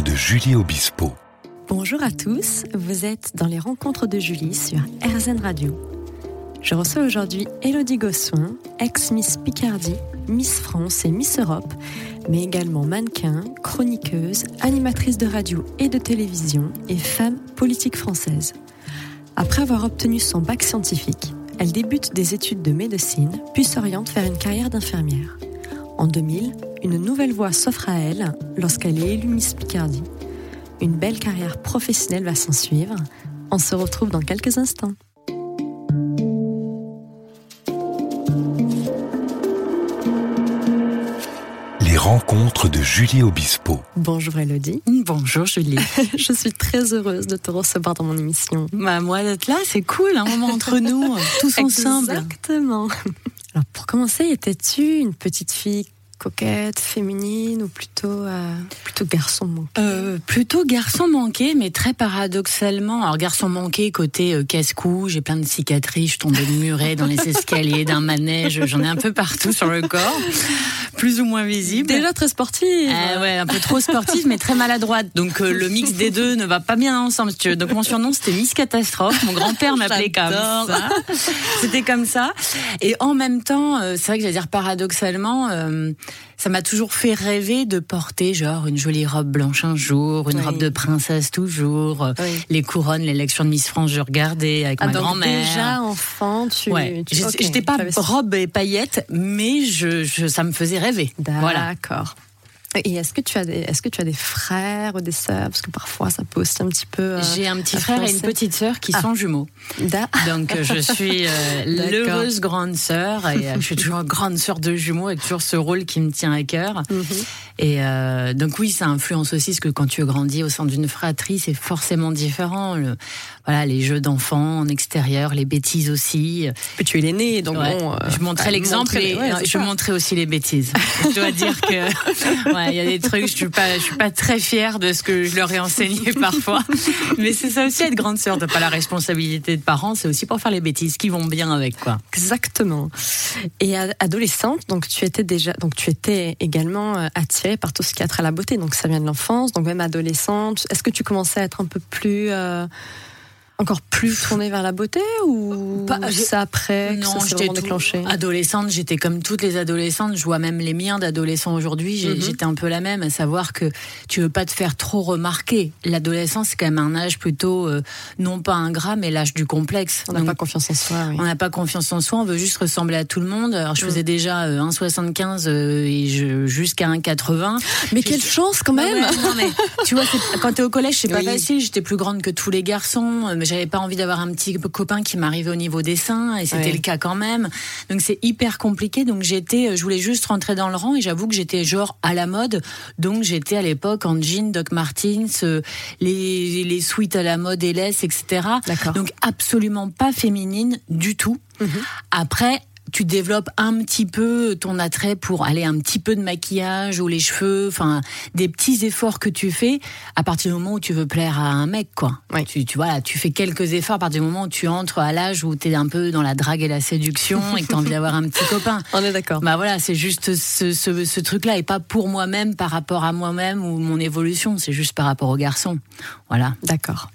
de Julie Obispo. Bonjour à tous, vous êtes dans les rencontres de Julie sur RZN Radio. Je reçois aujourd'hui Elodie Gossuin, ex-Miss Picardie, Miss France et Miss Europe, mais également mannequin, chroniqueuse, animatrice de radio et de télévision et femme politique française. Après avoir obtenu son bac scientifique, elle débute des études de médecine, puis s'oriente vers une carrière d'infirmière. En 2000, une nouvelle voie s'offre à elle lorsqu'elle est élue Miss Picardie. Une belle carrière professionnelle va s'en suivre. On se retrouve dans quelques instants. Les rencontres de Julie Obispo. Bonjour Elodie. Bonjour Julie. Je suis très heureuse de te recevoir dans mon émission. Bah moi d'être là, c'est cool, un moment entre nous, tous ensemble. Exactement. Alors pour commencer, étais-tu une petite fille coquette, féminine ou plutôt euh, plutôt garçon manqué? Euh, Plutôt garçon manqué, mais très paradoxalement. Alors garçon manqué côté euh, casse-cou, j'ai plein de cicatrices, je tombais de muret dans les escaliers d'un manège, j'en ai un peu partout sur le corps, plus ou moins visible. Déjà très sportive. Euh, ouais, un peu trop sportive, mais très maladroite. Donc le mix des deux ne va pas bien ensemble. si tu veux. Donc mon surnom c'était Miss Catastrophe. Mon grand-père m'appelait comme ça. C'était comme ça. Et en même temps, c'est vrai que j'allais dire paradoxalement, ça m'a toujours fait rêver de porter genre une jolie robe blanche un jour, une Oui. robe de princesse toujours, euh, Oui. les couronnes, l'élection de Miss France, je regardais avec Ah, ma grand-mère. déjà enfant, tu. Ouais, tu- J'étais- pas robe et paillettes, mais je, je, ça me faisait rêver. Voilà. Et est-ce que tu as des, est-ce que tu as des frères ou des sœurs? Parce que parfois ça peut aussi un petit peu. euh, J'ai un petit frère et une petite sœur qui Ah. sont jumeaux. Da- Donc euh, je suis euh, l'heureuse grande sœur et euh, je suis toujours grande sœur de jumeaux avec toujours ce rôle qui me tient à cœur. Mhm. Et euh, donc oui, ça influence aussi parce que quand tu grandis au sein d'une fratrie, c'est forcément différent. Le- voilà, les jeux d'enfants en extérieur, les bêtises aussi. Tu es l'aîné, donc Ouais. bon. euh, je montrais l'exemple et ouais, euh, je ça. montrais aussi les bêtises. je dois dire que ouais, il y a des trucs, je suis pas, je suis pas très fière de ce que je leur ai enseigné parfois. Mais c'est ça aussi être grande sœur, t'as pas la responsabilité de parents, c'est aussi pour faire les bêtises qui vont bien avec quoi. Exactement. Et adolescente, donc tu étais déjà, donc tu étais également euh, attirée par tout ce qui a trait à la beauté. Donc ça vient de l'enfance, donc même adolescente. Est-ce que tu commençais à être un peu plus, euh, encore plus tournée vers la beauté ou Pas- j'ai- c'est après que ça vraiment déclenché Adolescente, j'étais comme toutes les adolescentes. Je vois même les miens d'adolescents aujourd'hui. Mhm. J'étais un peu la même, à savoir que tu veux pas te faire trop remarquer. L'adolescence, c'est quand même un âge plutôt, euh, non pas ingrat, mais l'âge du complexe. On n'a pas confiance en soi. Oui. On n'a pas confiance en soi, on veut juste ressembler à tout le monde. Alors je Mm. faisais déjà euh, 1,75 euh, et jusqu'à 1,80. Mais quelle chance quand même Ouais, non, mais, tu vois, quand t'es au collège, c'est pas Oui. facile. J'étais plus grande que tous les garçons, euh, mais j'avais pas envie d'avoir un petit copain qui m'arrivait au niveau des seins, et c'était Ouais. le cas quand même. Donc c'est hyper compliqué. Donc j'étais, je voulais juste rentrer dans le rang, et j'avoue que j'étais genre à la mode. Donc j'étais à l'époque en jean, Doc Martens, euh, les les suites à la mode, LS, etc. Donc absolument pas féminine du tout. Mhm. Après, tu développes un petit peu ton attrait pour aller un petit peu de maquillage ou les cheveux, enfin des petits efforts que tu fais à partir du moment où tu veux plaire à un mec, quoi. Tu, tu vois, là, tu fais quelques efforts à partir du moment où tu entres à l'âge où tu es un peu dans la drague et la séduction et que tu as envie d'avoir un petit copain. On est d'accord. Bah voilà, c'est juste ce, ce, ce truc-là et pas pour moi-même par rapport à moi-même ou mon évolution, c'est juste par rapport au garçon. Voilà. D'accord.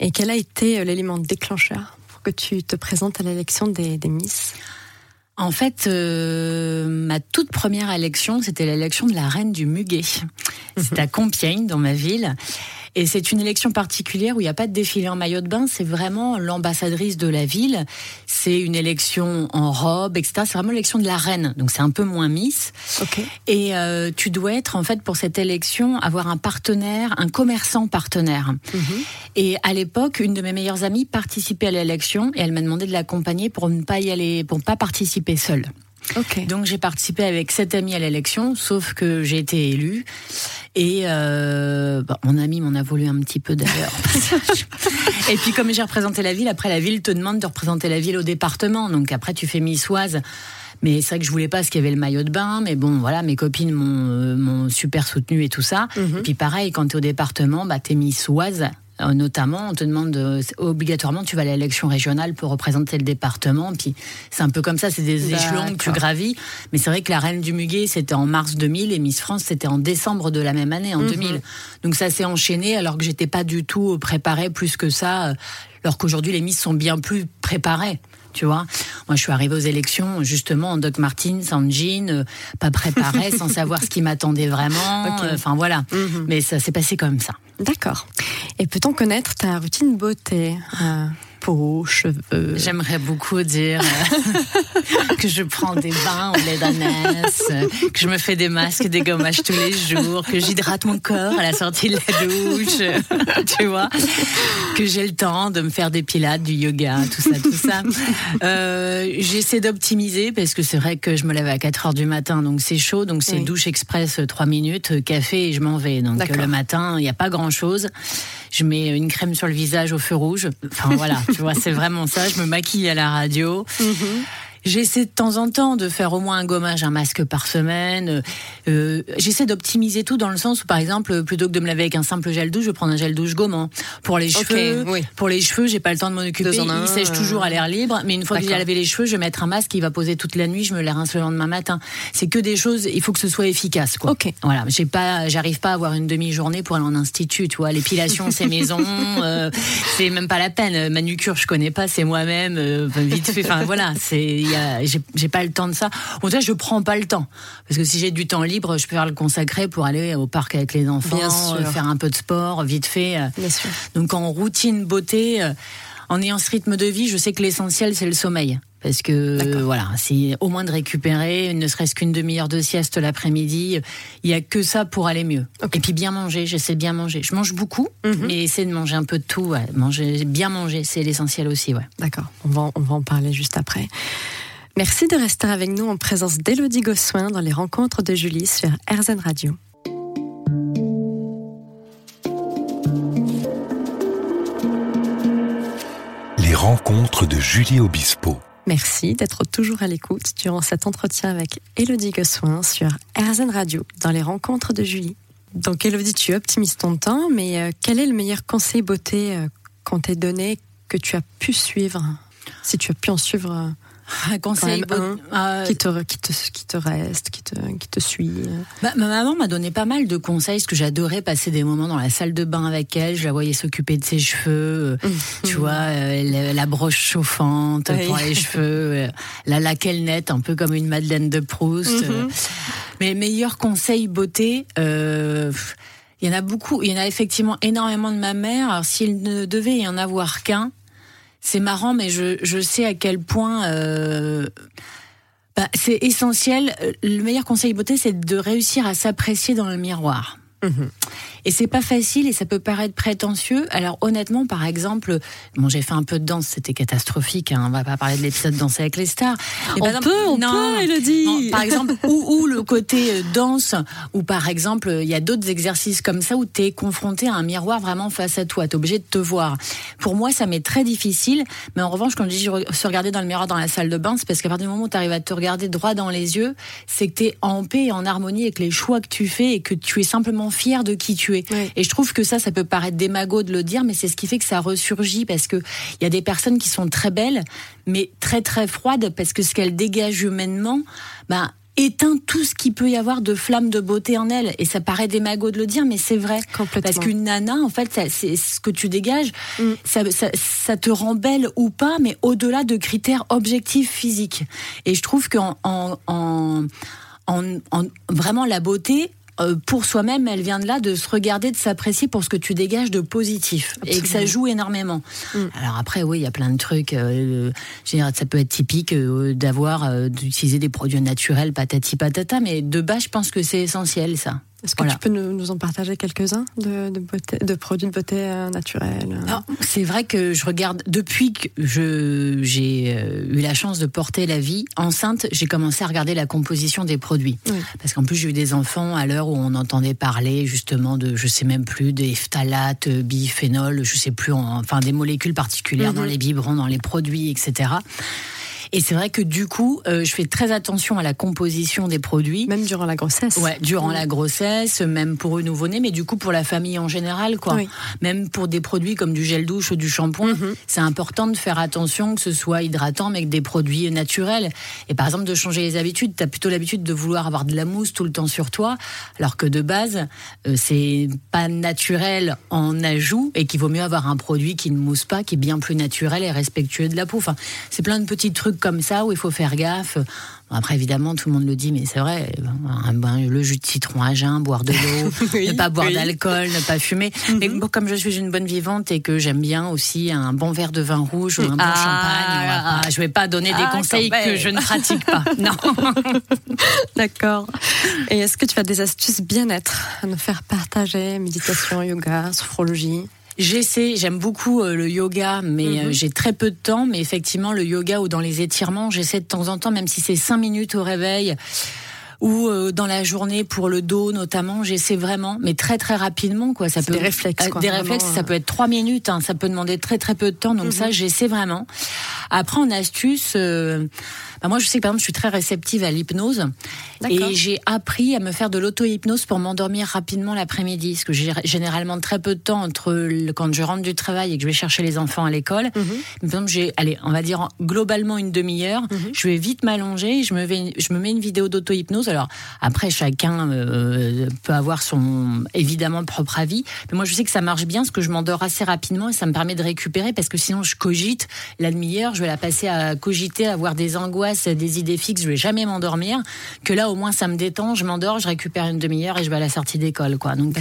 Et quel a été euh, l'élément déclencheur pour que tu te présentes à l'élection des, des Miss? En fait, euh, ma toute première élection, c'était l'élection de la reine du Muguet. C'est à Compiègne, dans ma ville. Et c'est une élection particulière où il n'y a pas de défilé en maillot de bain, c'est vraiment l'ambassadrice de la ville. C'est une élection en robe, etc. C'est vraiment l'élection de la reine, donc c'est un peu moins Miss. Ok. Et euh, tu dois être, en fait, pour cette élection, avoir un partenaire, un commerçant partenaire. Et à l'époque, une de mes meilleures amies participait à l'élection et elle m'a demandé de l'accompagner pour ne pas y aller, pour ne pas participer seule. Donc j'ai participé avec sept amis à l'élection, sauf que j'ai été élue. Et euh, bah, mon ami m'en a voulu un petit peu d'ailleurs. et puis comme j'ai représenté la ville, après la ville te demande de représenter la ville au département. Donc après tu fais Miss Oise. Mais c'est vrai que je voulais pas parce qu'il y avait le maillot de bain. Mais bon, voilà, mes copines m'ont euh, super soutenu et tout ça. Mhm. Et puis pareil, quand tu es au département, bah, tu es Miss Oise. Euh, notamment, on te demande de- obligatoirement, tu vas à l'élection régionale pour représenter le département. Puis c'est un peu comme ça, c'est des échelons que tu gravis. Mais c'est vrai que la Reine du Muguet, c'était en mars 2000 et Miss France, c'était en décembre de la même année, en 2000. Donc ça s'est enchaîné alors que j'étais pas du tout préparée plus que ça. euh, Alors qu'aujourd'hui, les Miss sont bien plus préparées. Tu vois, moi je suis arrivée aux élections justement en Doc Martens, en jean, euh, pas préparée, sans savoir ce qui m'attendait vraiment. Euh, Enfin voilà, Mhm. mais ça s'est passé comme ça. D'accord. Et peut-on connaître ta routine beauté euh, Peau, cheveux J'aimerais beaucoup dire euh, que je prends des bains au lait euh, que je me fais des masques, des gommages tous les jours, que j'hydrate mon corps à la sortie de la douche, tu vois, que j'ai le temps de me faire des pilates, du yoga, tout ça, tout ça. Euh, J'essaie d'optimiser parce que c'est vrai que je me lève à 4 heures du matin, donc c'est chaud, donc c'est Oui. douche express 3 minutes, euh, café et je m'en vais. Donc le matin, il n'y a pas grand chose. Je mets une crème sur le visage au feu rouge. Enfin voilà, tu vois, c'est vraiment ça. Je me maquille à la radio. J'essaie de temps en temps de faire au moins un gommage, un masque par semaine. Euh, J'essaie d'optimiser tout dans le sens où, par exemple, plutôt que de me laver avec un simple gel douche, je prends un gel douche gommant. Pour les cheveux, oui. pour les cheveux, j'ai pas le temps de m'en occuper. Un, Ils sèchent euh, toujours à l'air libre, mais une fois que j'ai lavé les cheveux, je vais mettre un masque qui va poser toute la nuit. Je me les rince le lendemain matin. C'est que des choses. Il faut que ce soit efficace, quoi. Ok. Voilà, j'ai pas, j'arrive pas à avoir une demi-journée pour aller en institut, tu vois. L'épilation, c'est maison, euh, c'est même pas la peine. Manucure, je connais pas, c'est moi-même, euh, vite fait. Enfin voilà, c'est, j'ai pas le temps de ça. En tout cas, je prends pas le temps parce que si j'ai du temps libre, je peux le consacrer pour aller au parc avec les enfants, euh, faire un peu de sport, vite fait. euh. Bien sûr. Donc en routine beauté, euh, en ayant ce rythme de vie, je sais que l'essentiel c'est le sommeil. Parce que euh, voilà, c'est au moins de récupérer, ne serait-ce qu'une demi-heure de sieste l'après-midi. Il y a que ça pour aller mieux. Et puis bien manger, j'essaie de bien manger. Je mange beaucoup, Mhm. mais essayer de manger un peu de tout. ouais. Manger, bien manger, c'est l'essentiel aussi. Ouais. D'accord, on va, on va en parler juste après. Merci de rester avec nous en présence d'Élodie Gossuin dans les rencontres de Julie sur RZN Radio. Les rencontres de Julie Obispo. Merci d'être toujours à l'écoute durant cet entretien avec Élodie Gossuin sur RZN Radio dans les rencontres de Julie. Donc Élodie, tu optimises ton temps, mais euh, quel est le meilleur conseil beauté euh, qu'on t'ait donné, que tu as pu suivre Si tu as pu en suivre euh, Un conseil un euh, qui, te, qui, te, qui te reste, qui te, qui te suit. Bah, ma maman m'a donné pas mal de conseils, parce que j'adorais passer des moments dans la salle de bain avec elle. Je la voyais s'occuper de ses cheveux, euh, tu vois, euh, la, la broche chauffante Oui. pour les cheveux, euh, la laquelle nette, un peu comme une Madeleine de Proust. euh. Mais meilleur conseil beauté. euh, il y en a beaucoup, il y en a effectivement énormément de ma mère. Alors s'il ne devait y en avoir qu'un, c'est marrant, mais je, sais à quel point euh, bah, c'est essentiel. Le meilleur conseil beauté, c'est de réussir à s'apprécier dans le miroir. Mhm. Et c'est pas facile et ça peut paraître prétentieux. Alors honnêtement, par exemple, bon, j'ai fait un peu de danse, c'était catastrophique. Hein, on va pas parler de l'épisode Danser avec les stars. Mais On exemple- peut, on non, peut, Élodie. non, par exemple, ou, ou le côté euh, danse, ou par exemple, il y a d'autres exercices comme ça où tu es confronté à un miroir vraiment face à toi, tu es obligé de te voir. Pour moi, ça m'est très difficile, mais en revanche, quand je dis se regarder dans le miroir dans la salle de bain, c'est parce qu'à partir du moment où tu arrives à te regarder droit dans les yeux, c'est que tu es en paix et en harmonie avec les choix que tu fais et que tu es simplement fier de qui tu es. Oui. Et je trouve que ça, ça peut paraître démago de le dire, mais c'est ce qui fait que ça ressurgit parce que il y a des personnes qui sont très belles, mais très très froides parce que ce qu'elles dégagent humainement, ben éteint tout ce qu'il peut y avoir de flamme de beauté en elles. Et ça paraît démago de le dire, mais c'est vrai. Complètement. Parce qu'une nana, en fait, c'est ce que tu dégages, Mm. ça, ça, ça te rend belle ou pas, mais au-delà de critères objectifs physiques. Et je trouve qu'en en, en, en, en- vraiment la beauté, euh, pour soi-même, elle vient de là, de se regarder, de s'apprécier pour ce que tu dégages de positif. Et que ça joue énormément. Mm. Alors après, oui, il y a plein de trucs. euh, ça peut être typique euh, d'avoir, euh, d'utiliser des produits naturels, patati patata, mais de base, je pense que c'est essentiel, ça. Est-ce que Voilà. tu peux nous, nous en partager quelques-uns de, de, beauté- de produits de beauté euh, naturels euh c'est vrai que je regarde depuis que j'ai euh, eu la chance de porter la vie enceinte, j'ai commencé à regarder la composition des produits. Oui. Parce qu'en plus j'ai eu des enfants à l'heure où on entendait parler justement de je sais même plus des phtalates, euh, biphénol, je sais plus en- enfin des molécules particulières Mhm. dans les biberons, dans les produits, etc. Et c'est vrai que du coup, euh, je fais très attention à la composition des produits. Même durant la grossesse. Ouais, durant la grossesse, même pour eux nouveau-nés, mais du coup pour la famille en général, quoi. Même pour des produits comme du gel douche ou du shampoing, mhm. c'est important de faire attention que ce soit hydratant, mais que des produits naturels. Et par exemple, de changer les habitudes. T'as plutôt l'habitude de vouloir avoir de la mousse tout le temps sur toi, alors que de base, euh, c'est pas naturel en ajout et qu'il vaut mieux avoir un produit qui ne mousse pas, qui est bien plus naturel et respectueux de la peau. Enfin, c'est plein de petits trucs comme ça où il faut faire gaffe. Après, évidemment, tout le monde le dit, mais c'est vrai, le jus de citron à jeun, boire de l'eau, ne pas boire d'alcool, ne pas fumer. Mais mhm. comme je suis une bonne vivante et que j'aime bien aussi un bon verre de vin rouge ou un bon ah, champagne, je ne vais pas donner des ah, conseils que je ne pratique pas. Non. D'accord. Et est-ce que tu as des astuces bien-être à nous faire partager? Méditation, yoga, sophrologie? J'essaie, j'aime beaucoup euh, le yoga, mais euh, mhm. j'ai très peu de temps. Mais effectivement, le yoga ou dans les étirements, j'essaie de temps en temps, même si c'est cinq minutes au réveil ou euh, dans la journée pour le dos notamment, j'essaie vraiment, mais très très rapidement quoi. Ça peut des réflexes, quoi, des réflexes, ça peut être trois minutes, hein, ça peut demander très très peu de temps. Donc ça, mhm. j'essaie vraiment. Après, en astuce. Bah, moi, je sais que par exemple, je suis très réceptive à l'hypnose et j'ai appris à me faire de l'auto-hypnose pour m'endormir rapidement l'après-midi, parce que j'ai généralement très peu de temps entre le, quand je rentre du travail et que je vais chercher les enfants à l'école. Mhm. Par exemple, j'ai, allez, on va dire globalement une demi-heure. Mhm. Je vais vite m'allonger, je me vais, je me mets une vidéo d'auto-hypnose. Alors après, chacun euh, peut avoir son évidemment propre avis, mais moi, je sais que ça marche bien, parce que je m'endors assez rapidement et ça me permet de récupérer, parce que sinon, je cogite la demi-heure, je vais la passer à cogiter, à avoir des angoisses des idées fixes, je vais jamais m'endormir. Que là, au moins, ça me détend, je m'endors, je récupère une demi-heure et je vais à la sortie d'école, quoi. Donc.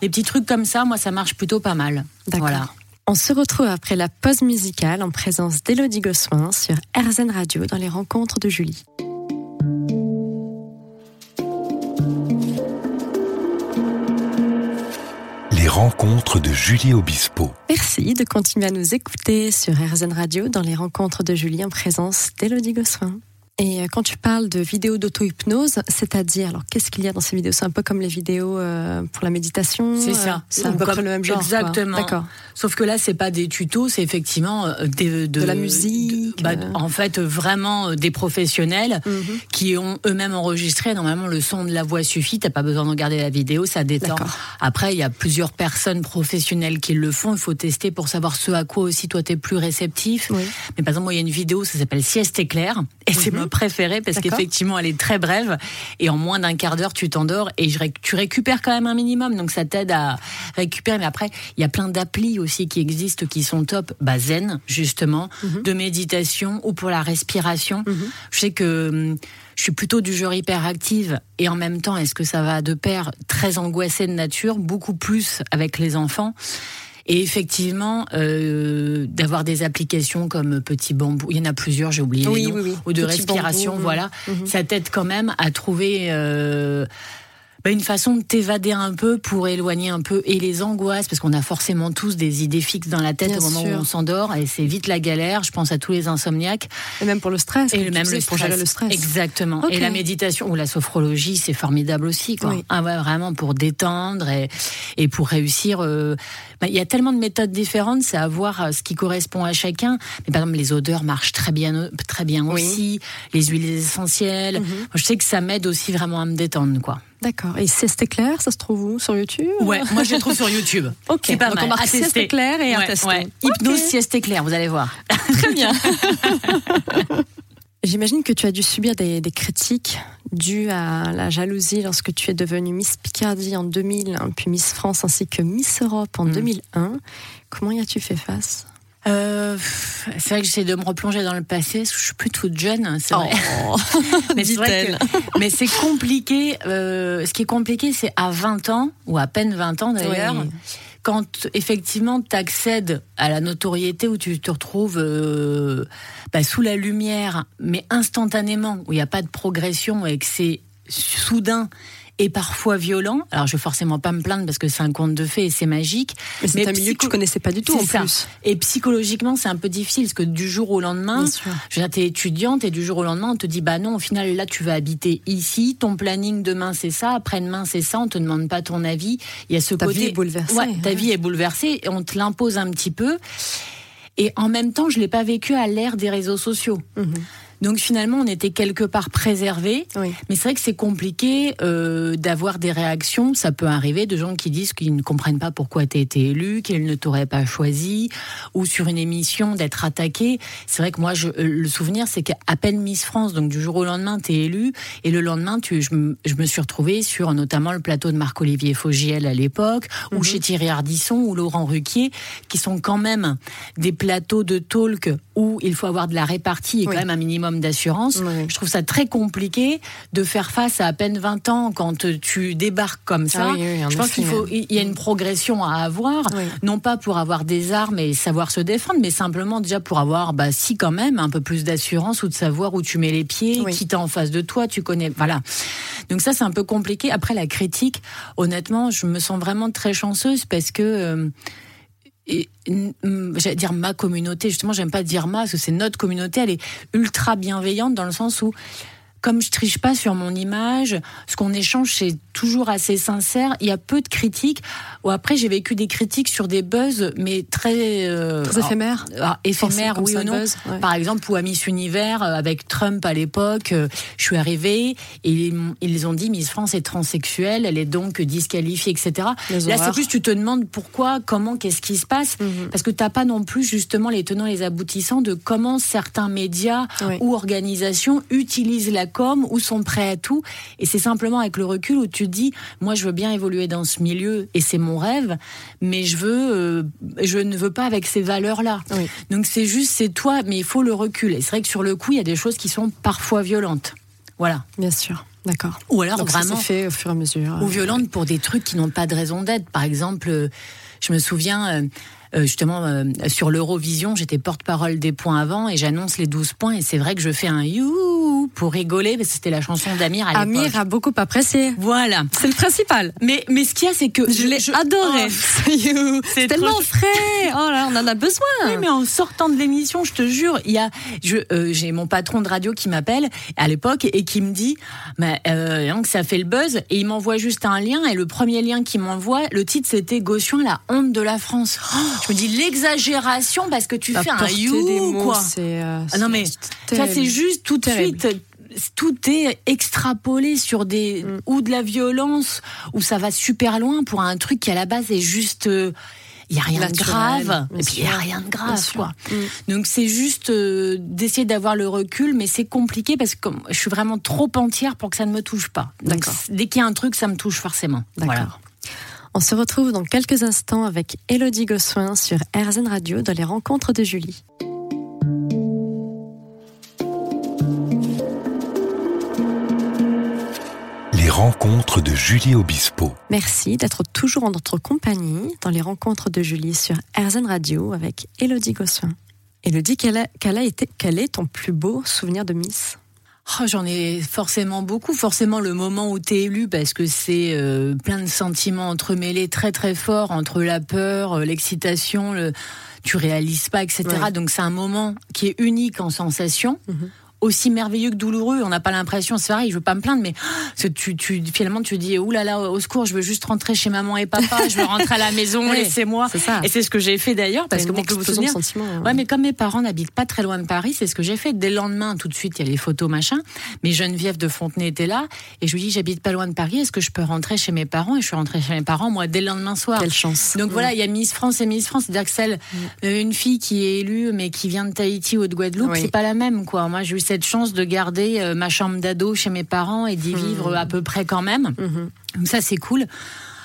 Des petits trucs comme ça, moi, ça marche plutôt pas mal. Voilà. On se retrouve après la pause musicale en présence d'Elodie Gossuin sur RZN Radio dans les rencontres de Julie. Rencontres de Julie Obispo. Merci de continuer à nous écouter sur RZN Radio dans les rencontres de Julie en présence d'Elodie Gossuin. Et euh, quand tu parles de vidéos d'auto-hypnose, c'est-à-dire, alors qu'est-ce qu'il y a dans ces vidéos? C'est un peu comme les vidéos euh, pour la méditation C'est ça. Euh, c'est un peu le même genre. Exactement. D'accord. Sauf que là, c'est pas des tutos, c'est effectivement de, de, la musique. Bah, en fait, vraiment des professionnels mhm. qui ont eux-mêmes enregistré. Normalement, le son de la voix suffit. T'as pas besoin de regarder la vidéo, ça détend. Après, il y a plusieurs personnes professionnelles qui le font. Il faut tester pour savoir ce à quoi aussi toi t'es plus réceptif. Mais par exemple, moi, il y a une vidéo, ça s'appelle Sieste éclair, et c'est mhm préférée parce qu'effectivement, elle est très brève et en moins d'un quart d'heure, tu t'endors et tu récupères quand même un minimum. Donc ça t'aide à récupérer. Mais après, il y a plein d'applis aussi qui existent qui sont top. Bah, Zen, justement, mhm. de méditation ou pour la respiration. Mhm. Je sais que hum, je suis plutôt du genre hyperactive et en même temps, est-ce que ça va de pair très angoissée de nature, beaucoup plus avec les enfants et effectivement, euh, d'avoir des applications comme Petit Bambou, il y en a plusieurs, j'ai oublié les noms, ou de respiration, voilà, mhm. ça t'aide quand même à trouver euh, une façon de t'évader un peu pour éloigner un peu et les angoisses, parce qu'on a forcément tous des idées fixes dans la tête au moment où on s'endort, et c'est vite la galère. Je pense à tous les insomniaques. Et même pour le stress. Et même le stress. le stress. Exactement. Et la méditation ou la sophrologie, c'est formidable aussi. Quoi. Ah ouais, vraiment pour détendre et, et pour réussir. Euh, bah, il y a tellement de méthodes différentes, c'est à voir euh, ce qui correspond à chacun. Mais par exemple, les odeurs marchent très bien, très bien aussi. Les huiles essentielles. Mhm. Je sais que ça m'aide aussi vraiment à me détendre, quoi. D'accord. Et Sieste clair, ça se trouve où? Sur YouTube? Ouais, moi je le trouve sur YouTube. ok, c'est pas mal. Sieste clair et ouais, à Hypnose Sieste clair, vous allez voir. Très bien. J'imagine que tu as dû subir des, critiques dues à la jalousie lorsque tu es devenue Miss Picardie en 2000, puis Miss France ainsi que Miss Europe en 2001. Hmm. Comment y as-tu fait face? Euh, c'est vrai que j'essaie de me replonger dans le passé, parce que je suis plus toute jeune, c'est vrai. Oh. mais c'est compliqué. Euh, ce qui est compliqué, c'est à 20 ans, ou à peine 20 ans d'ailleurs, quand effectivement tu accèdes à la notoriété, où tu te retrouves euh, bah, sous la lumière, mais instantanément, où il n'y a pas de progression et que c'est soudain et parfois violent. Alors je vais forcément pas me plaindre parce que c'est un conte de fées et c'est magique. Mais c'est un milieu que tu connaissais pas du tout en plus. Et psychologiquement c'est un peu difficile parce que du jour au lendemain, je veux dire, étudiante et du jour au lendemain on te dit bah non au final là tu vas habiter ici, ton planning demain c'est ça, après-demain c'est ça, on te demande pas ton avis. Il y a ce ta côté. Vie est bouleversée. Ouais, ta vie est bouleversée et on te l'impose un petit peu. Et en même temps je l'ai pas vécu à l'ère des réseaux sociaux. Mhm. Donc finalement, on était quelque part préservé. Oui. Mais c'est vrai que c'est compliqué euh, d'avoir des réactions. Ça peut arriver de gens qui disent qu'ils ne comprennent pas pourquoi tu as été élu, qu'ils ne t'auraient pas choisi, ou sur une émission d'être attaqué. C'est vrai que moi, je, le souvenir, c'est qu'à peine Miss France, donc du jour au lendemain, tu es élu, et le lendemain, tu, je, me- je me suis retrouvée sur notamment le plateau de Marc-Olivier Fogiel à l'époque, ou chez Thierry Ardisson, ou Laurent Ruquier, qui sont quand même des plateaux de talk où il faut avoir de la répartie et Oui. quand même un minimum d'assurance. Oui. Je trouve ça très compliqué de faire face à à peine 20 ans quand tu débarques comme ça. Ah oui, oui, en je pense qu'il faut, il y a une progression à avoir, non pas pour avoir des armes et savoir se défendre, mais simplement déjà pour avoir, bah si quand même, un peu plus d'assurance ou de savoir où tu mets les pieds, qui t'es en face de toi, tu connais, voilà. Donc ça c'est un peu compliqué. Après la critique, honnêtement, je me sens vraiment très chanceuse parce que euh, et, j'allais dire ma communauté, justement, j'aime pas dire ma, parce que c'est notre communauté, elle est ultra bienveillante dans le sens où, comme je triche pas sur mon image, ce qu'on échange, c'est toujours assez sincère. Il y a peu de critiques. Ou après, j'ai vécu des critiques sur des buzz, mais très, euh, Très éphémère. alors, éphémères, Comme oui ou non. buzz, ouais. Par exemple, ou à Miss Univers, euh, avec Trump à l'époque, euh, je suis arrivée et ils, ont dit Miss France est transsexuelle, elle est donc disqualifiée, etc. Les Là, c'est plus, tu te demandes pourquoi, comment, qu'est-ce qui se passe, Mhm. parce que t'as pas non plus justement les tenants et les aboutissants de comment certains médias Oui. ou organisations utilisent la com ou sont prêts à tout. Et c'est simplement avec le recul où tu dis, moi, je veux bien évoluer dans ce milieu et c'est mon rêve, mais je veux, euh, je ne veux pas avec ces valeurs-là. Oui. Donc c'est juste, c'est toi, mais il faut le recul. Et c'est vrai que sur le coup, il y a des choses qui sont parfois violentes. Voilà. Bien sûr. D'accord. Ou alors Donc ça vraiment s'est fait au fur et à mesure. ou violentes pour des trucs qui n'ont pas de raison d'être. Par exemple, euh, je me souviens euh, euh, justement euh, sur l'Eurovision, j'étais porte-parole des points avant et j'annonce les 12 points et c'est vrai que je fais un you pour rigoler parce que c'était la chanson d'Amir à l'époque. Amir a beaucoup apprécié. Voilà. C'est le principal. Mais mais ce qu'il y a c'est que Je l'ai adoré. Oh, C'est trop tellement frais. Oh là, on en a besoin. Oui, mais en sortant de l'émission, je te jure, il y a, je, euh, j'ai mon patron de radio qui m'appelle à l'époque et qui me dit, mais euh, donc ça fait le buzz et il m'envoie juste un lien et le premier lien qu'il m'envoie, le titre c'était Gauchon, la honte de la France. Oh, je me dis l'exagération parce que tu La fais un you mots, quoi. euh, Ah non mais ça c'est juste tout de suite tout est extrapolé sur des Mm. ou de la violence ou ça va super loin pour un truc qui à la base est juste il y a rien Naturel, de grave et puis il y a rien de grave quoi. Mm. Donc c'est juste euh, d'essayer d'avoir le recul mais c'est compliqué parce que comme je suis vraiment trop entière pour que ça ne me touche pas. Donc dès qu'il y a un truc ça me touche forcément. D'accord. Voilà. On se retrouve dans quelques instants avec Elodie Gossuin sur RZN Radio dans les rencontres de Julie. Les rencontres de Julie Obispo. Merci d'être toujours en notre compagnie dans les rencontres de Julie sur RZN Radio avec Elodie Gossuin. Elodie, quel, a- quel a été, quel est ton plus beau souvenir de Miss? Oh, J'en ai forcément beaucoup, forcément le moment où t'es élu parce que c'est euh, plein de sentiments entremêlés très très forts entre la peur, euh, l'excitation, le tu réalises pas, etc. Ouais. Donc c'est un moment qui est unique en sensation. Mhm. Aussi merveilleux que douloureux, on n'a pas l'impression, c'est pareil, je veux pas me plaindre, mais que tu, tu, finalement tu dis, ouh là là, au secours, je veux juste rentrer chez maman et papa, je veux rentrer à la maison, laissez-moi. C'est ça. Et c'est ce que j'ai fait d'ailleurs, parce que mon de souvenir, sentiments. Ouais, mais comme mes parents n'habitent pas très loin de Paris, c'est ce que j'ai fait. Dès le lendemain, tout de suite, il y a les photos, machin. Mais Geneviève de Fontenay était là. Et je lui dis, j'habite pas loin de Paris, est-ce que je peux rentrer chez mes parents? Et je suis rentrée chez mes parents, moi, dès le lendemain soir. Quelle chance. Donc Mm. voilà, il y a Miss France et Miss France. C'est-à-dire que celle, euh, une fille qui est élue, mais qui vient de Tahiti ou de Guadeloupe, Oui. c'est pas la même, quoi. Moi, j'ai eu cette chance de garder euh, ma chambre d'ado chez mes parents et d'y Mm. vivre à peu près quand même. Mhm. Donc ça, c'est cool.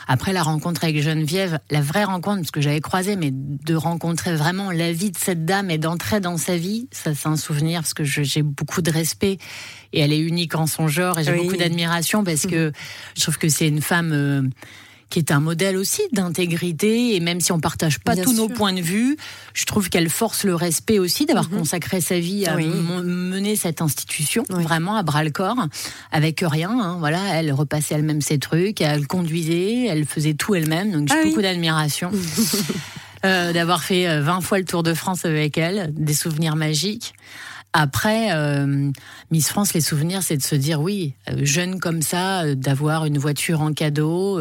Après la rencontre avec Geneviève, la vraie rencontre, parce que j'avais croisé, mais de rencontrer vraiment la vie de cette dame et d'entrer dans sa vie, ça c'est un souvenir, parce que j'ai beaucoup de respect et elle est unique en son genre et j'ai Oui. beaucoup d'admiration parce que je trouve que c'est une femme euh, qui est un modèle aussi d'intégrité et même si on partage pas Bien tous nos points de vue, je trouve qu'elle force le respect aussi d'avoir Mhm. consacré sa vie à Oui. mener cette institution Oui. vraiment à bras le corps avec rien. hein, voilà, elle repassait elle-même ses trucs, elle conduisait, elle faisait tout elle-même. Donc j'ai Ah oui. beaucoup d'admiration euh, d'avoir fait euh, 20 fois le Tour de France avec elle, des souvenirs magiques. Après, euh, Miss France, les souvenirs, c'est de se dire oui, euh, jeune comme ça, euh, d'avoir une voiture en cadeau.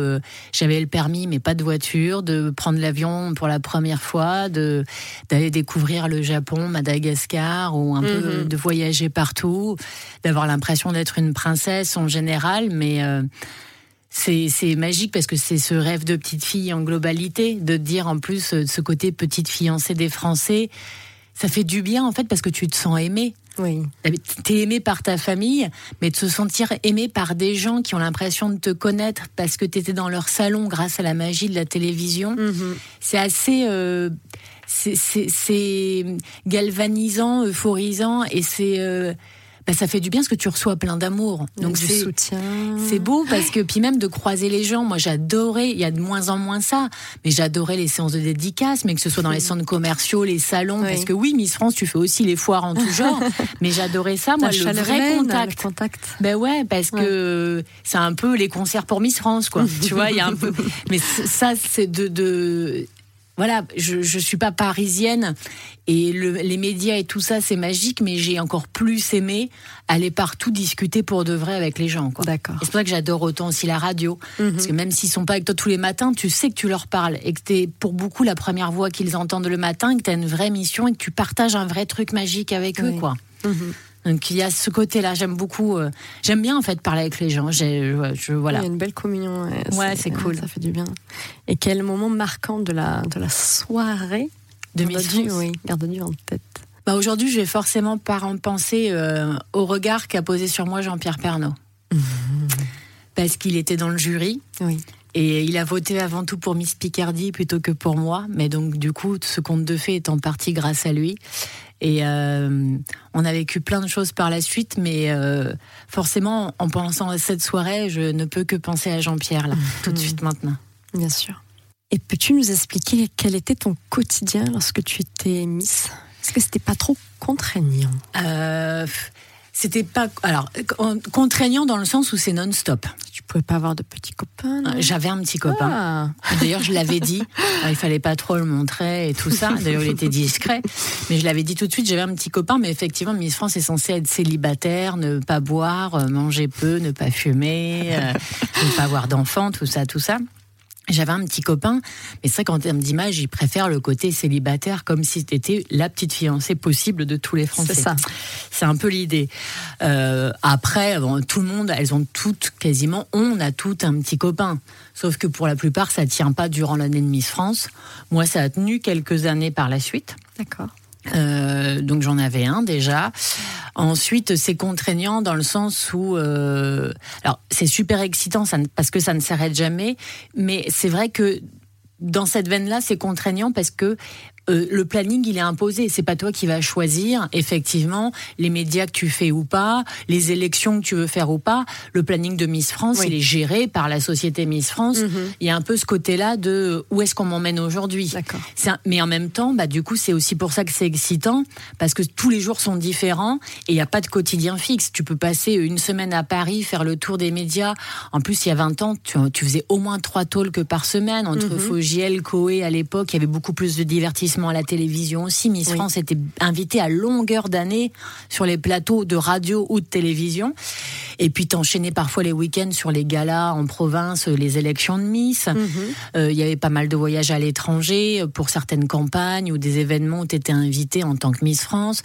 J'avais le permis, mais pas de voiture. De prendre l'avion pour la première fois, de d'aller découvrir le Japon, Madagascar, ou un peu mhm. de voyager partout, d'avoir l'impression d'être une princesse en général, mais c'est magique parce que c'est ce rêve de petite fille en globalité, de dire en plus ce côté petite fiancée des Français ça fait du bien en fait parce que tu te sens aimé. Oui. T'es aimé par ta famille, mais de se sentir aimé par des gens qui ont l'impression de te connaître parce que tu étais dans leur salon grâce à la magie de la télévision, mhm. c'est assez. Euh, c'est galvanisant, euphorisant et c'est. Euh, bah, ça fait du bien parce que tu reçois plein d'amour. Donc c'est soutien. C'est beau parce que puis même de croiser les gens, moi j'adorais, il y a de moins en moins ça, mais j'adorais les séances de dédicaces, mais que ce soit dans les centres commerciaux, les salons, parce que oui, Miss France, tu fais aussi les foires en tout genre, mais j'adorais ça, moi le vrai contact. contact. Ben ouais, parce que c'est un peu les concerts pour Miss France, quoi. tu vois, il y a un peu, mais ça c'est de, de voilà, je ne suis pas parisienne et les médias et tout ça, c'est magique, mais j'ai encore plus aimé aller partout discuter pour de vrai avec les gens. D'accord. C'est pour ça que j'adore autant aussi la radio, mhm. parce que même s'ils sont pas avec toi tous les matins, tu sais que tu leur parles et que es pour beaucoup la première voix qu'ils entendent le matin, que tu as une vraie mission et que tu partages un vrai truc magique avec eux, quoi. Mhm. Donc il y a ce côté-là, j'aime beaucoup. Euh, j'aime bien en fait parler avec les gens. Je, voilà. Il y a une belle communion. Ouais, c'est cool. Ça fait du bien. Et quel moment marquant de la de la soirée de Miss Oui, garde-nu en tête. Bah aujourd'hui, je vais forcément pas en penser euh, au regard qu'a posé sur moi Jean-Pierre Pernaud. Parce qu'il était dans le jury. Oui. Et il a voté avant tout pour Miss Picardie plutôt que pour moi. Mais donc, du coup, ce conte de fées est en partie grâce à lui. Et euh, on a vécu plein de choses par la suite, mais euh, forcément, en pensant à cette soirée, je ne peux que penser à Jean-Pierre, là, tout de suite maintenant. Bien sûr. Et peux-tu nous expliquer quel était ton quotidien lorsque tu étais Miss? Est-ce que c'était pas trop contraignant? Euh, c'était pas alors contraignant dans le sens où c'est non-stop. Tu pouvais pas avoir de petits copains. Euh, j'avais un petit copain. Ah. D'ailleurs, je l'avais dit. il fallait pas trop le montrer et tout ça. D'ailleurs, il était discret. Mais je l'avais dit tout de suite. J'avais un petit copain, mais effectivement, Miss France est censée être célibataire, ne pas boire, euh, manger peu, ne pas fumer, euh, ne pas avoir d'enfants, tout ça, tout ça. J'avais un petit copain, mais c'est vrai qu'en termes d'image, il préfère le côté célibataire comme si c'était la petite fiancée possible de tous les Français. C'est ça. C'est un peu l'idée. Euh, après, tout le monde, elles ont toutes, quasiment, on a toutes un petit copain. Sauf que pour la plupart, ça tient pas durant l'année de Miss France. Moi, ça a tenu quelques années par la suite. D'accord. Euh, donc j'en avais un déjà. Ensuite, c'est contraignant dans le sens où, euh, alors c'est super excitant parce que ça ne s'arrête jamais, mais c'est vrai que dans cette veine-là, c'est contraignant parce que euh, le planning, il est imposé. C'est pas toi qui vas choisir, effectivement, les médias que tu fais ou pas, les élections que tu veux faire ou pas. Le planning de Miss France, il est géré par la société Miss France. Mhm. Il y a un peu ce côté-là de où est-ce qu'on m'emmène aujourd'hui? Mais en même temps, bah, du coup, c'est aussi pour ça que c'est excitant, parce que tous les jours sont différents et il n'y a pas de quotidien fixe. Tu peux passer une semaine à Paris, faire le tour des médias. En plus, il y a 20 ans, tu, faisais au moins trois talks par semaine. Entre mm Fogiel, Coé, à l'époque, il y avait beaucoup plus de divertissement à la télévision aussi. Miss France était invitée à longueur d'année sur les plateaux de radio ou de télévision. Et puis t'enchaînais parfois les week-ends sur les galas en province, les élections de Miss. Mhm. Euh, il y avait pas mal de voyages à l'étranger pour certaines campagnes ou des événements où tu étais invité en tant que Miss France.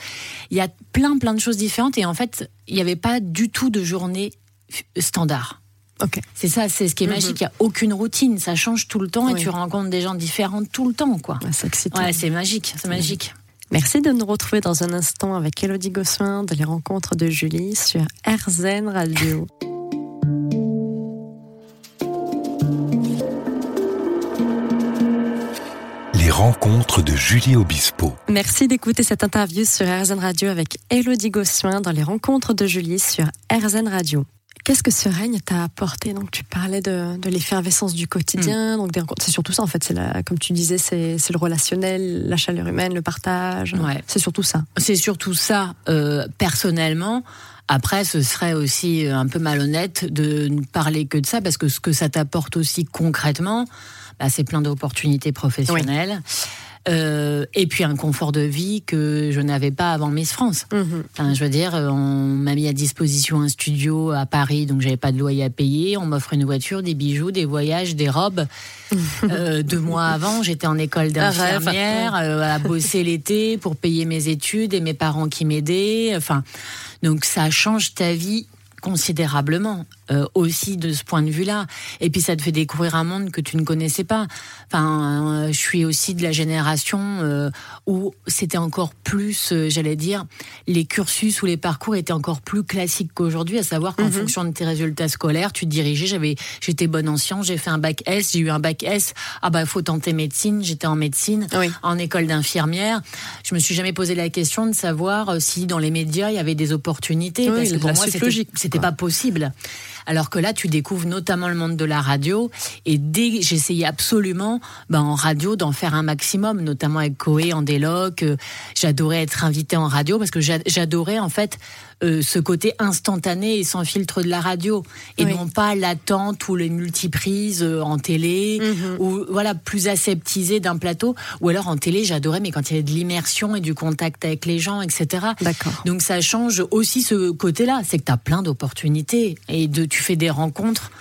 Il y a plein plein de choses différentes et en fait, il n'y avait pas du tout de journée standard. C'est ça, c'est ce qui est mhm. magique. Il n'y a aucune routine, ça change tout le temps et tu rencontres des gens différents tout le temps, quoi. c'est magique, c'est magique. Merci de nous retrouver dans un instant avec Elodie Gossuin de les rencontres de Julie sur RZN Radio. Les rencontres de Julie Obispo. Merci d'écouter cette interview sur RZN Radio avec Elodie Gossuin dans les rencontres de Julie sur RZN Radio. Qu'est-ce que ce règne t'a apporté? Donc, tu parlais de, de l'effervescence du quotidien. Mm. Donc, c'est surtout ça, en fait. C'est comme tu disais, c'est le relationnel, la chaleur humaine, le partage. Ouais. C'est surtout ça. C'est surtout ça, euh, personnellement. Après, ce serait aussi un peu malhonnête de ne parler que de ça, parce que ce que ça t'apporte aussi concrètement, bah, c'est plein d'opportunités professionnelles. Euh, et puis un confort de vie que je n'avais pas avant Miss France. Mhm. Enfin, je veux dire, on m'a mis à disposition un studio à Paris, donc j'avais pas de loyer à payer. On m'offre une voiture, des bijoux, des voyages, des robes. Euh, deux mois avant, j'étais en école d'infirmière, euh, à bosser l'été pour payer mes études et mes parents qui m'aidaient. Enfin, donc ça change ta vie considérablement euh, aussi de ce point de vue-là. Et puis ça te fait découvrir un monde que tu ne connaissais pas. Enfin, euh, je suis aussi de la génération euh, où c'était encore plus, j'allais dire, les cursus ou les parcours étaient encore plus classiques qu'aujourd'hui, à savoir qu'en Mhm. fonction de tes résultats scolaires, tu te dirigeais. J'avais, j'étais bonne en sciences, j'ai fait un bac S, j'ai eu un bac S. Ah bah faut tenter médecine, j'étais en médecine Oui. en école d'infirmière. Je me suis jamais posé la question de savoir si dans les médias il y avait des opportunités. Oui, parce que pour moi, c'était, logique, c'était pas possible. Alors que là, tu découvres notamment le monde de la radio. Et dès j'essayais absolument, ben, en radio, d'en faire un maximum, notamment avec Coé en déloc. Euh, J'adorais être invité en radio parce que j'a- j'adorais en fait euh, ce côté instantané et sans filtre de la radio. Et Oui. non pas l'attente ou les multiprises euh, en télé Mhm. ou voilà plus aseptisé d'un plateau. Ou alors en télé j'adorais mais quand il y avait de l'immersion et du contact avec les gens etc donc ça change aussi ce côté-là, c'est que tu as plein d'opportunités. Et de tu fais des rencontres,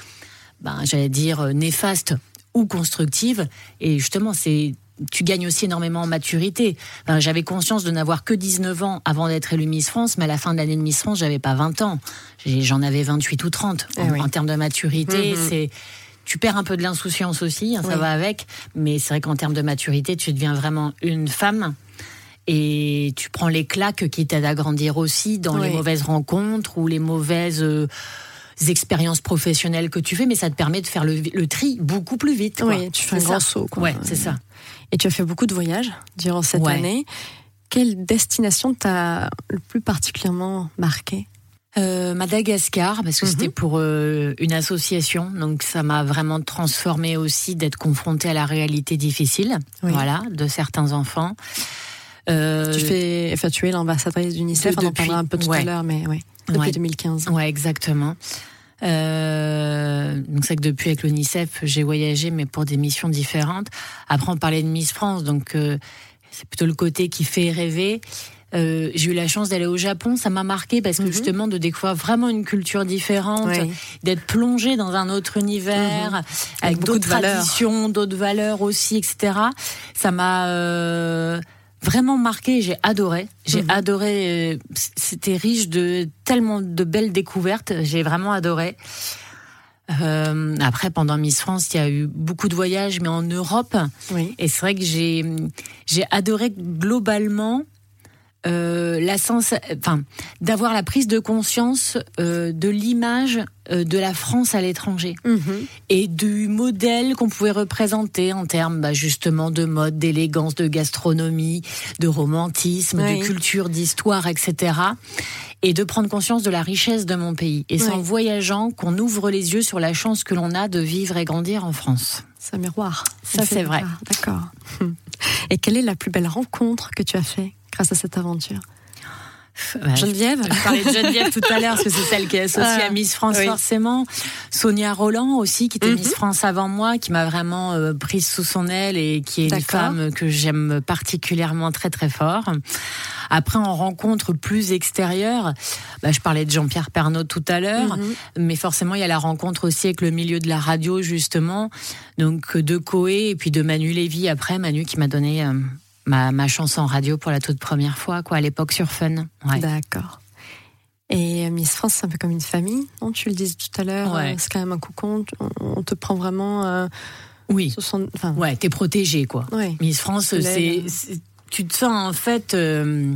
ben, j'allais dire néfastes ou constructives. Et justement c'est tu gagnes aussi énormément en maturité. Enfin, j'avais conscience de n'avoir que 19 ans avant d'être élue Miss France, mais à la fin de l'année de Miss France, j'avais pas 20 ans. J'en avais 28 ou 30. Eh en, oui. en termes de maturité, Mhm. c'est tu perds un peu de l'insouciance aussi, hein, ça Oui. va avec, mais c'est vrai qu'en termes de maturité, tu deviens vraiment une femme et tu prends les claques qui t'aident à grandir aussi dans Oui. les mauvaises rencontres ou les mauvaises euh, expériences professionnelles que tu fais, mais ça te permet de faire le, le tri beaucoup plus vite. quoi. Oui, tu fais un grand saut. quoi. Ouais, c'est ça. Et tu as fait beaucoup de voyages durant cette Ouais. année. Quelle destination t'a le plus particulièrement marqué? Euh, Madagascar, parce que Mhm. c'était pour euh, une association, donc ça m'a vraiment transformé aussi d'être confrontée à la réalité difficile, Oui. voilà, de certains enfants. Euh, Tu fais, enfin, tu es l'ambassadrice d'UNICEF, on en parlera un peu tout à ouais. l'heure, mais oui, depuis Ouais. 2015. Ouais, exactement. Euh, donc c'est que depuis avec l'UNICEF, j'ai voyagé, mais pour des missions différentes. Après, on parlait de Miss France, donc euh, c'est plutôt le côté qui fait rêver. Euh, j'ai eu la chance d'aller au Japon, ça m'a marqué parce que Mhm. justement de découvrir vraiment une culture différente, Oui. d'être plongé dans un autre univers avec, Avec beaucoup d'autres traditions, d'autres valeurs aussi, etc. Ça m'a euh, vraiment marqué. J'ai adoré. J'ai Mhm. adoré. euh, C'était riche de tellement de belles découvertes. J'ai vraiment adoré. Euh, après, pendant Miss France, il y a eu beaucoup de voyages, mais en Europe. Oui. Et c'est vrai que j'ai j'ai adoré globalement euh, la sens, enfin, d'avoir la prise de conscience euh, de l'image euh, de la France à l'étranger Mhm. et du modèle qu'on pouvait représenter en termes bah, justement de mode, d'élégance, de gastronomie, de romantisme, Oui. de culture, d'histoire, etc. Et de prendre conscience de la richesse de mon pays. Et c'est en voyageant qu'on ouvre les yeux sur la chance que l'on a de vivre et grandir en France. C'est un miroir. Ça, c'est vrai. D'accord. Et quelle est la plus belle rencontre que tu as fait? Grâce à cette aventure Geneviève Je parlais de Geneviève tout à l'heure, parce que c'est celle qui est associée Ah, à Miss France oui. forcément. Sonia Roland aussi, qui était Mhm. Miss France avant moi, qui m'a vraiment euh, prise sous son aile et qui est une femme que j'aime particulièrement très très fort. Après, en rencontre plus extérieure, bah, je parlais de Jean-Pierre Pernaud tout à l'heure, Mhm. mais forcément, il y a la rencontre aussi avec le milieu de la radio, justement. Donc, de Coé et puis de Manu Lévy après, Manu qui m'a donné euh, ma, ma chance en radio pour la toute première fois, quoi, à l'époque sur Fun. Ouais. D'accord. Et euh, Miss France, c'est un peu comme une famille, non? Tu le disais tout à l'heure, Ouais. euh, c'est quand même un cocon. On, te prend vraiment. Euh, Oui. enfin, Ouais, t'es protégé, quoi. ouais. Miss France, Tu c'est, tu te sens en fait euh,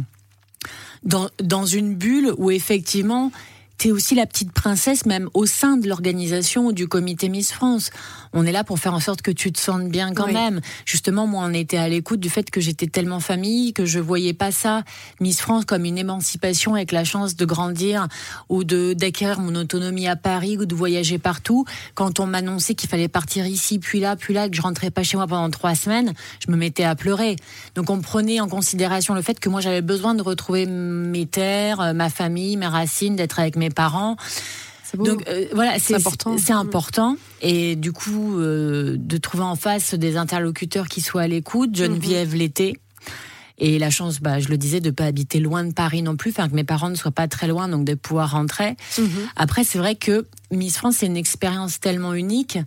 dans, dans une bulle où effectivement t'es aussi la petite princesse, même au sein de l'organisation ou du comité Miss France. On est là pour faire en sorte que tu te sentes bien quand Oui. même. Justement, moi, on était à l'écoute du fait que j'étais tellement famille que je voyais pas ça, Miss France, comme une émancipation avec la chance de grandir ou de d'acquérir mon autonomie à Paris ou de voyager partout. Quand on m'annonçait qu'il fallait partir ici, puis là, puis là, que je rentrais pas chez moi pendant trois semaines, je me mettais à pleurer. Donc on prenait en considération le fait que moi j'avais besoin de retrouver mes terres, euh, ma famille, mes racines, d'être avec mes parents. Donc euh, voilà, c'est important. C'est important. Et du coup, euh, de trouver en face des interlocuteurs qui soient à l'écoute. Geneviève mm l'été. Et la chance, bah, je le disais, de pas habiter loin de Paris non plus, enfin que mes parents ne soient pas très loin, donc de pouvoir rentrer. Mhm. Après, c'est vrai que Miss France, c'est une expérience tellement unique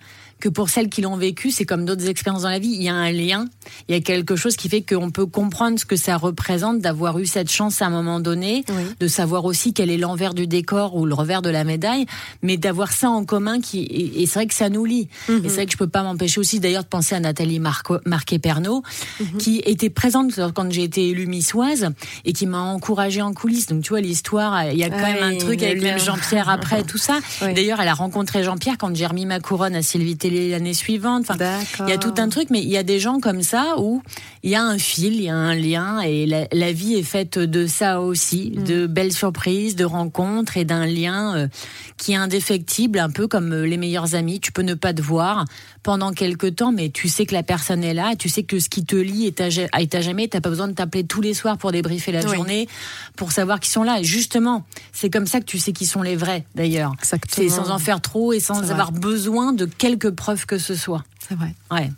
que pour celles qui l'ont vécu, c'est comme d'autres expériences dans la vie, il y a un lien, il y a quelque chose qui fait qu'on peut comprendre ce que ça représente d'avoir eu cette chance à un moment donné, de savoir aussi quel est l'envers du décor ou le revers de la médaille, mais d'avoir ça en commun qui et, c'est vrai que ça nous lie. Et c'est vrai que je peux pas m'empêcher aussi d'ailleurs de penser à Nathalie Marquet-Pernot, mhm. qui était présente quand j'ai été élue missoise et qui m'a encouragée en coulisses. Donc tu vois l'histoire, il y a quand même un truc avec même Jean-Pierre après tout ça. D'ailleurs, elle a rencontré Jean-Pierre quand j'ai remis ma couronne à Sylvie l'année suivante. Enfin, il y a tout un truc, mais il y a des gens comme ça où il y a un fil, il y a un lien, et la, vie est faite de ça aussi, mm. de belles surprises, de rencontres et d'un lien euh, qui est indéfectible, un peu comme euh, les meilleurs amis. Tu peux ne pas te voir pendant quelques temps, mais tu sais que la personne est là, et tu sais que ce qui te lie est à, est à jamais. T'as pas besoin de t'appeler tous les soirs pour débriefer la journée, pour savoir qu'ils sont là. Et justement, c'est comme ça que tu sais qui sont les vrais, d'ailleurs. C'est sans en faire trop et sans avoir besoin de quelques preuve que ce soit. C'est vrai. Ouais.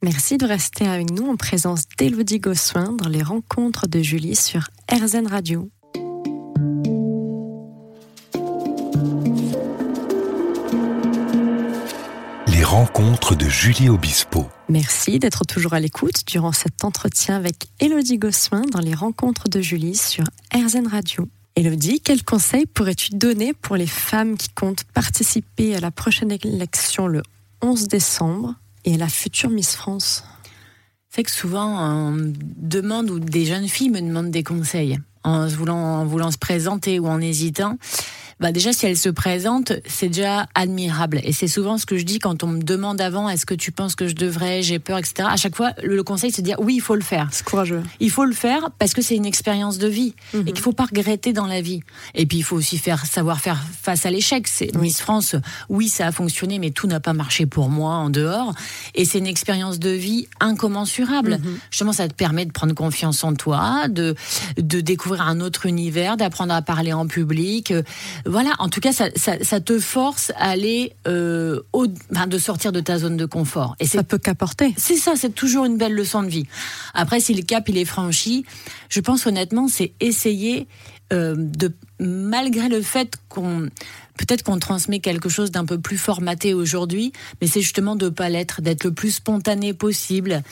Merci de rester avec nous en présence d'Élodie Gossuin dans les rencontres de Julie sur RZN Radio. Les rencontres de Julie Obispo. Merci d'être toujours à l'écoute durant cet entretien avec Élodie Gossuin dans les rencontres de Julie sur RZN Radio. Elodie, quels conseils pourrais-tu donner pour les femmes qui comptent participer à la prochaine élection le 11 décembre? Et la future Miss France. C'est que souvent, on demande ou des jeunes filles me demandent des conseils en voulant, en voulant se présenter ou en hésitant bah déjà si elle se présente, c'est déjà admirable. Et c'est souvent ce que je dis quand on me demande avant, est-ce que tu penses que je devrais, j'ai peur, etc. À chaque fois, le conseil c'est de dire oui, il faut le faire. C'est courageux. Il faut le faire parce que c'est une expérience de vie et mhm. qu'il faut pas regretter dans la vie. Et puis il faut aussi faire savoir faire face à l'échec. C'est Miss France, oui, ça a fonctionné, mais tout n'a pas marché pour moi en dehors. Et c'est une expérience de vie incommensurable. Mhm. Justement, ça te permet de prendre confiance en toi, de de découvrir un autre univers, d'apprendre à parler en public voilà, en tout cas, ça, te force à aller euh, au, de sortir de ta zone de confort. Et ça peut qu'apporter. C'est ça, c'est toujours une belle leçon de vie. Après, si le cap il est franchi, je pense honnêtement, c'est essayer euh, de, malgré le fait qu'on peut-être qu'on transmet quelque chose d'un peu plus formaté aujourd'hui, mais c'est justement de pas l'être, d'être le plus spontané possible.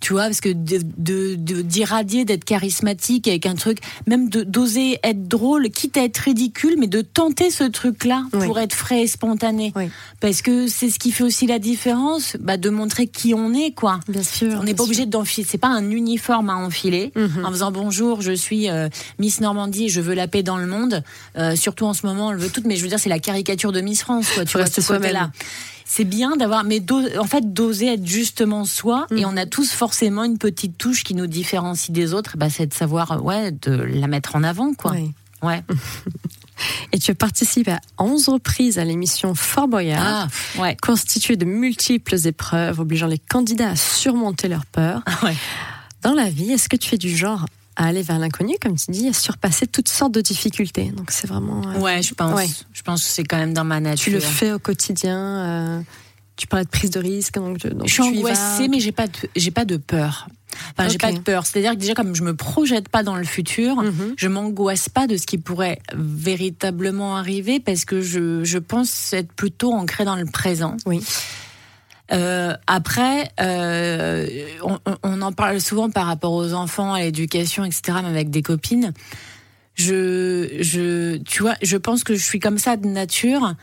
Tu vois, parce que d'irradier, de, d'être charismatique avec un truc, même d'oser être drôle, quitte à être ridicule, mais de tenter ce truc-là pour être frais et spontané. Parce que c'est ce qui fait aussi la différence, bah, de montrer qui on est, quoi. Bien sûr. On n'est pas obligé d'enfiler. C'est pas un uniforme à enfiler mhm. en faisant bonjour, je suis euh, Miss Normandie, je veux la paix dans le monde. Euh, surtout en ce moment, on le veut tout, mais je veux dire, c'est la caricature de Miss France, quoi. Tu vois, ce côté-là c'est bien d'avoir, mais en fait, d'oser être justement soi. Et mm. on a tous forcément une petite touche qui nous différencie des autres. Bah, c'est de savoir, ouais, de la mettre en avant, quoi. Ouais. Et tu as participé à 11 reprises à l'émission Fort Boyard, ah, ouais. constituée de multiples épreuves obligeant les candidats à surmonter leurs peurs. Ouais. Dans la vie, est-ce que tu es du genre à aller vers l'inconnu, comme tu dis, à surpasser toutes sortes de difficultés. Donc c'est vraiment. Euh, ouais, je pense. Je pense que c'est quand même dans ma nature. Tu le fais au quotidien. Euh, tu parlais de prise de risque. Donc, je suis angoissée, mais j'ai pas j'ai pas de peur. Enfin, j'ai pas de peur. C'est-à-dire que déjà, comme je me projette pas dans le futur, mhm. je m'angoisse pas de ce qui pourrait véritablement arriver parce que je, je pense être plutôt ancrée dans le présent. Oui. Euh, après, euh, on, on, en parle souvent par rapport aux enfants, à l'éducation, etc., même avec des copines. Je, je, tu vois, je pense que je suis comme ça de nature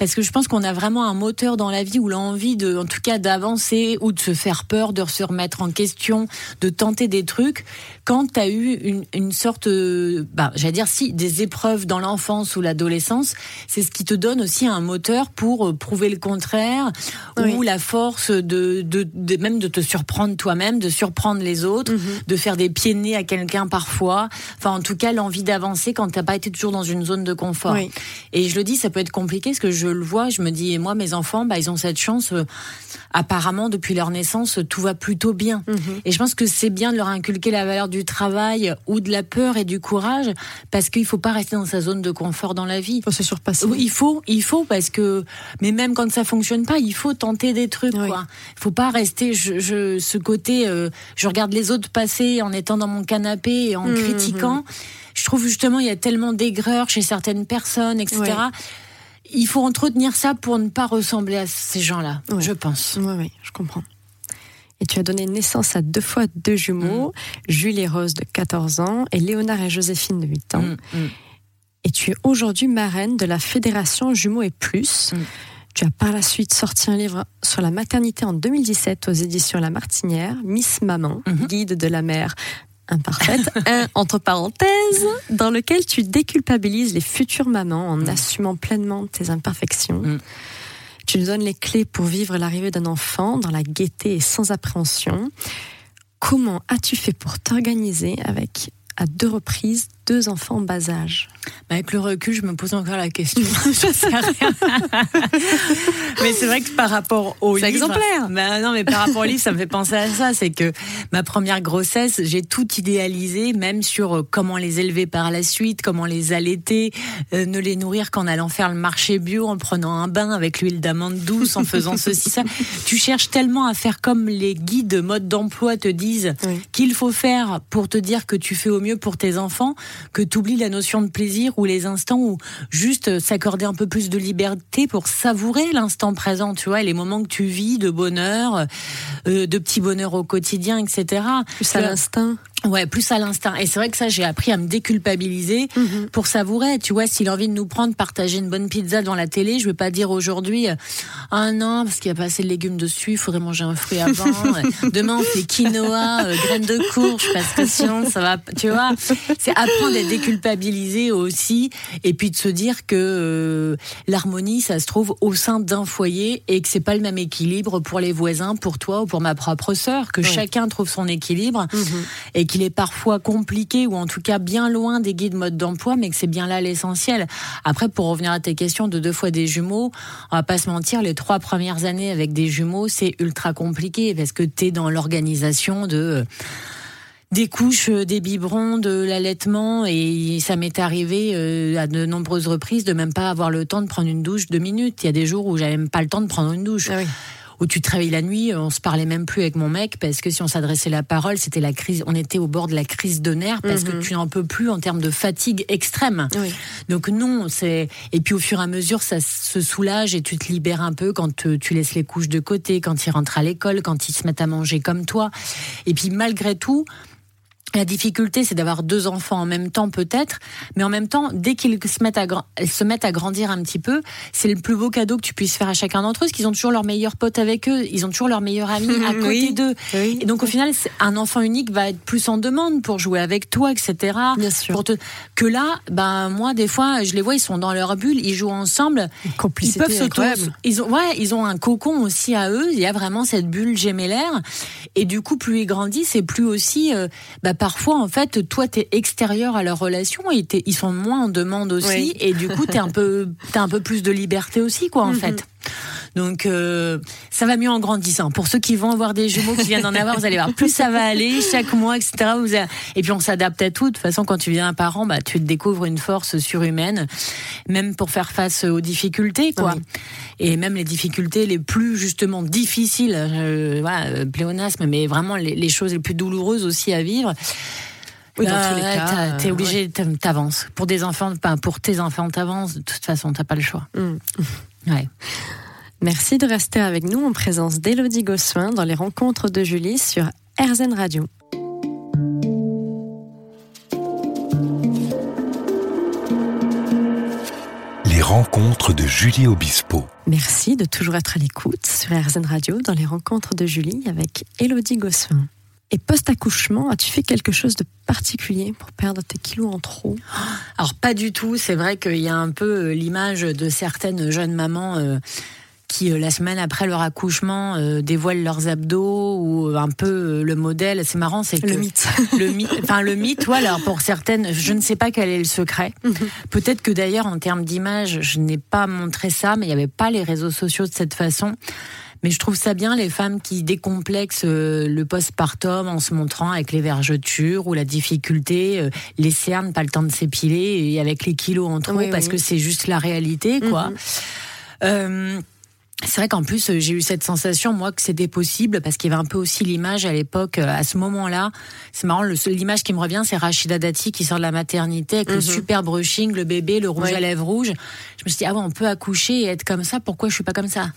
parce que je pense qu'on a vraiment un moteur dans la vie où l'envie de, en tout cas, d'avancer ou de se faire peur, de se remettre en question, de tenter des trucs. Quand tu as eu une, une sorte, bah, j'allais dire si, des épreuves dans l'enfance ou l'adolescence, c'est ce qui te donne aussi un moteur pour euh, prouver le contraire ou la force de, de, de, même de te surprendre toi-même, de surprendre les autres, mhm. de faire des pieds nez à quelqu'un parfois. Enfin, en tout cas, l'envie d'avancer quand t'as pas été toujours dans une zone de confort. Et je le dis, ça peut être compliqué parce que je le vois, je me dis, moi, mes enfants, bah, ils ont cette chance. Euh, apparemment, depuis leur naissance, tout va plutôt bien. Mhm. Et je pense que c'est bien de leur inculquer la valeur du travail ou de la peur et du courage, parce qu'il faut pas rester dans sa zone de confort dans la vie. Il faut se surpasser. Oui, il faut, il faut, parce que, mais même quand ça fonctionne pas, il faut tenter des trucs, quoi. Il faut pas rester, je, je ce côté, euh, je regarde les autres passer en étant dans mon canapé et en mhm. critiquant. Je trouve justement, il y a tellement d'aigreur chez certaines personnes, etc il faut entretenir ça pour ne pas ressembler à ces gens-là, je pense. Oui, oui, je comprends. Et tu as donné naissance à deux fois deux jumeaux, mm. Julie et Rose de 14 ans et Léonard et Joséphine de 8 ans. Mm, mm. Et tu es aujourd'hui marraine de la Fédération Jumeaux et Plus. Tu as par la suite sorti un livre sur la maternité en 2017 aux éditions La Martinière, Miss Maman, mm-hmm. guide de la mère imparfaite, un entre parenthèses, dans lequel tu déculpabilises les futures mamans en mm. assumant pleinement tes imperfections. Mm. Tu nous donnes les clés pour vivre l'arrivée d'un enfant dans la gaieté et sans appréhension. Comment as-tu fait pour t'organiser avec à deux reprises deux enfants en bas âge? Bah, Avec le recul, je me pose encore la question. mais c'est vrai que par rapport au livre. Exemplaire. Bah, non, mais par rapport au livre, ça me fait penser à ça. C'est que ma première grossesse, j'ai tout idéalisé, même sur euh, comment les élever par la suite, comment les allaiter, euh, ne les nourrir qu'en allant faire le marché bio, en prenant un bain avec l'huile d'amande douce, en faisant ceci, ça. Tu cherches tellement à faire comme les guides mode d'emploi te disent qu'il faut faire pour te dire que tu fais au mieux pour tes enfants que tu oublies la notion de plaisir ou les instants où juste s'accorder un peu plus de liberté pour savourer l'instant présent, tu vois, et les moments que tu vis de bonheur, euh, de petits bonheurs au quotidien, etc. Plus à l'instinct. Ouais, plus à l'instinct. Et c'est vrai que ça, j'ai appris à me déculpabiliser mhm. pour savourer. Tu vois, s'il a envie de nous prendre, partager une bonne pizza devant la télé, je vais pas dire aujourd'hui, ah non, parce qu'il y a pas assez de légumes dessus, il faudrait manger un fruit avant. Demain, on fait quinoa, euh, graines de courge, parce que sinon, ça va, tu vois. C'est apprendre à déculpabiliser aussi, et puis de se dire que euh, l'harmonie, ça se trouve au sein d'un foyer et que c'est pas le même équilibre pour les voisins, pour toi ou pour ma propre sœur, que chacun trouve son équilibre. Mhm. Et qu'il est parfois compliqué ou en tout cas bien loin des guides mode d'emploi, mais que c'est bien là l'essentiel. Après, pour revenir à tes questions de deux fois des jumeaux, on va pas se mentir, les trois premières années avec des jumeaux, c'est ultra compliqué parce que tu es dans l'organisation de euh, des couches, euh, des biberons, de l'allaitement et ça m'est arrivé euh, à de nombreuses reprises de même pas avoir le temps de prendre une douche deux minutes. Il y a des jours où j'avais même pas le temps de prendre une douche. Ah où tu travailles la nuit, on se parlait même plus avec mon mec parce que si on s'adressait la parole, c'était la crise, on était au bord de la crise de nerfs parce que mhm. tu n'en peux plus en termes de fatigue extrême. Donc non, c'est et puis au fur et à mesure, ça se soulage et tu te libères un peu quand tu laisses les couches de côté, quand ils rentrent à l'école, quand ils se mettent à manger comme toi. Et puis malgré tout, la difficulté, c'est d'avoir deux enfants en même temps, peut-être, mais en même temps, dès qu'ils se mettent à, se mettent à grandir un petit peu, c'est le plus beau cadeau que tu puisses faire à chacun d'entre eux, parce qu'ils ont toujours leur meilleur pote avec eux, ils ont toujours leur meilleur ami à côté d'eux. Et donc, au final, un enfant unique va être plus en demande pour jouer avec toi, etc. Bien sûr. Que là, ben moi, des fois, je les vois, ils sont dans leur bulle, ils jouent ensemble, ils peuvent s'auto, ils ont, ouais, ils ont un cocon aussi à eux. Il y a vraiment cette bulle gémellaire, et du coup, plus ils grandissent, et plus aussi, euh, bah, parfois, en fait, toi, tu es extérieur à leur relation et ils sont moins en demande aussi. Et du coup, tu un peu, as un peu plus de liberté aussi, quoi, en mhm. fait. Donc euh, ça va mieux en grandissant. Pour ceux qui vont avoir des jumeaux qui viennent d'en avoir, vous allez voir, plus ça va aller chaque mois, etc. Vous Et puis on s'adapte à tout. De toute façon, quand tu viens un parent, bah, tu découvres une force surhumaine, même pour faire face aux difficultés, quoi. Et même les difficultés les plus justement difficiles, euh, voilà, euh, pléonasme, mais vraiment les, choses les plus douloureuses aussi à vivre. Oui, dans tous les cas, t'es obligé, t'avances. Pour des enfants, pour tes enfants, t'avances. De toute façon, t'as pas le choix. Mm. Ouais. Merci de rester avec nous en présence d'Elodie Gossuin dans les rencontres de Julie sur RZN Radio. Les rencontres de Julie Obispo. Merci de toujours être à l'écoute sur RZN Radio dans les rencontres de Julie avec Elodie Gossuin. Et post-accouchement, as-tu fait quelque chose de particulier pour perdre tes kilos en trop? Alors pas du tout. C'est vrai qu'il y a un peu euh, l'image de certaines jeunes mamans. Euh, qui la semaine après leur accouchement dévoilent leurs abdos ou un peu le modèle. C'est marrant, c'est le mythe. Le mythe, enfin le mythe. Voilà, pour certaines, je ne sais pas quel est le secret. Mhm. Peut-être que d'ailleurs en termes d'image, je n'ai pas montré ça, mais il n'y avait pas les réseaux sociaux de cette façon. Mais je trouve ça bien les femmes qui décomplexent euh, le postpartum en se montrant avec les vergetures ou la difficulté, euh, les cernes, pas le temps de s'épiler et avec les kilos en trop parce que c'est juste la réalité, quoi. Mhm. Euh, c'est vrai qu'en plus j'ai eu cette sensation moi que c'était possible parce qu'il y avait un peu aussi l'image à l'époque à ce moment-là. C'est marrant l'image qui me revient c'est Rachida Dati qui sort de la maternité avec le mhm. super brushing, le bébé, le rouge à lèvres rouge. Je me suis dit ah ouais on peut accoucher et être comme ça, pourquoi je suis pas comme ça?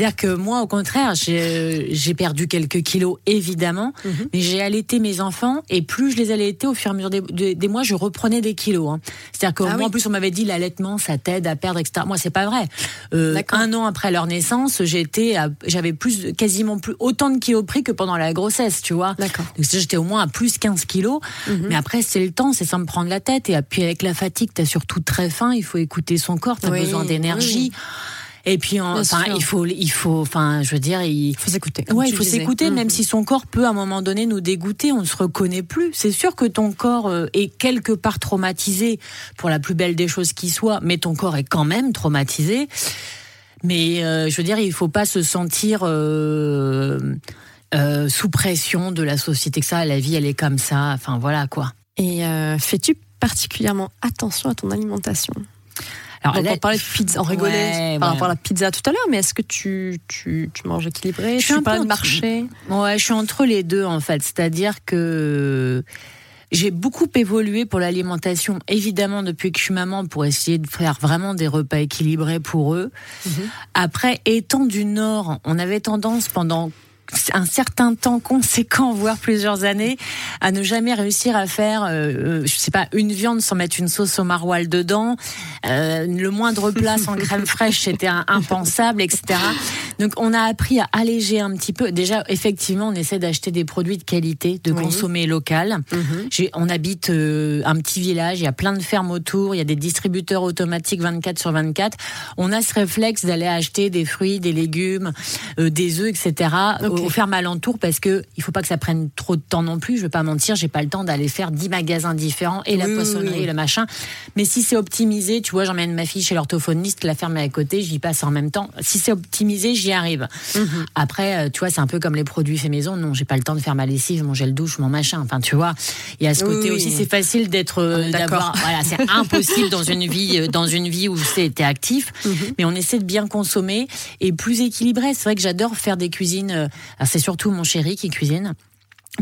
C'est-à-dire que moi, au contraire, j'ai perdu quelques kilos, évidemment, mhm. mais j'ai allaité mes enfants et plus je les allaitais au fur et à mesure des, mois, je reprenais des kilos. Hein. C'est-à-dire que ah moi, en plus, on m'avait dit l'allaitement, ça t'aide à perdre, etc. Moi, c'est pas vrai. Euh, un an après leur naissance, j'étais, j'avais plus, quasiment plus autant de kilos pris que pendant la grossesse, tu vois. D'accord. J'étais au moins à plus 15 kilos. Mhm. Mais après, c'est le temps, c'est sans me prendre la tête. Et puis avec la fatigue, t'as surtout très faim. Il faut écouter son corps. T'as besoin d'énergie. Et puis, enfin, il faut, il faut, enfin, je veux dire, il faut s'écouter. Ouais, il faut s'écouter, même mm. si son corps peut à un moment donné nous dégoûter, on ne se reconnaît plus. C'est sûr que ton corps euh, est quelque part traumatisé pour la plus belle des choses qui soit, mais ton corps est quand même traumatisé. Mais euh, je veux dire, il faut pas se sentir euh, sous pression de la société que ça. La vie, elle est comme ça. Enfin, voilà quoi. Et fais-tu particulièrement attention à ton alimentation? Alors, on parlait de pizza, on rigolait par rapport à la pizza tout à l'heure, mais est-ce que tu, tu, tu, manges équilibré? Je suis pas de marché? Ouais, je suis entre les deux en fait. C'est-à-dire que j'ai beaucoup évolué pour l'alimentation, évidemment depuis que je suis maman, pour essayer de faire vraiment des repas équilibrés pour eux. Mhm. Après, étant du Nord, on avait tendance pendant un certain temps conséquent, voire plusieurs années, à ne jamais réussir à faire, euh, euh, je sais pas, une viande sans mettre une sauce au maroilles dedans. Euh, le moindre plat sans crème fraîche, c'était impensable, etc. Donc, on a appris à alléger un petit peu. Déjà, effectivement, on essaie d'acheter des produits de qualité, de consommer local. Mhm. On habite un petit village, il y a plein de fermes autour, il y a des distributeurs automatiques 24 sur 24. On a ce réflexe d'aller acheter des fruits, des légumes, des œufs, etc aux fermes alentours parce que il faut pas que ça prenne trop de temps non plus. Je veux pas mentir, j'ai pas le temps d'aller faire 10 magasins différents et la poissonnerie et le machin. Mais si c'est optimisé, tu vois, j'emmène ma fille chez l'orthophoniste, la ferme est à côté, j'y passe en même temps. Si c'est optimisé, j'y arrive. Mhm. Après, euh, tu vois, c'est un peu comme les produits faits maison. Non, j'ai pas le temps de faire ma lessive, mon gel douche, mon machin. Enfin, tu vois, il y a ce côté aussi. C'est facile d'être, euh, d'avoir. Voilà, c'est impossible dans une vie, euh, dans une vie où c'était actif. Mhm. Mais on essaie de bien consommer et plus équilibré. C'est vrai que j'adore faire des cuisines c'est surtout mon chéri qui cuisine.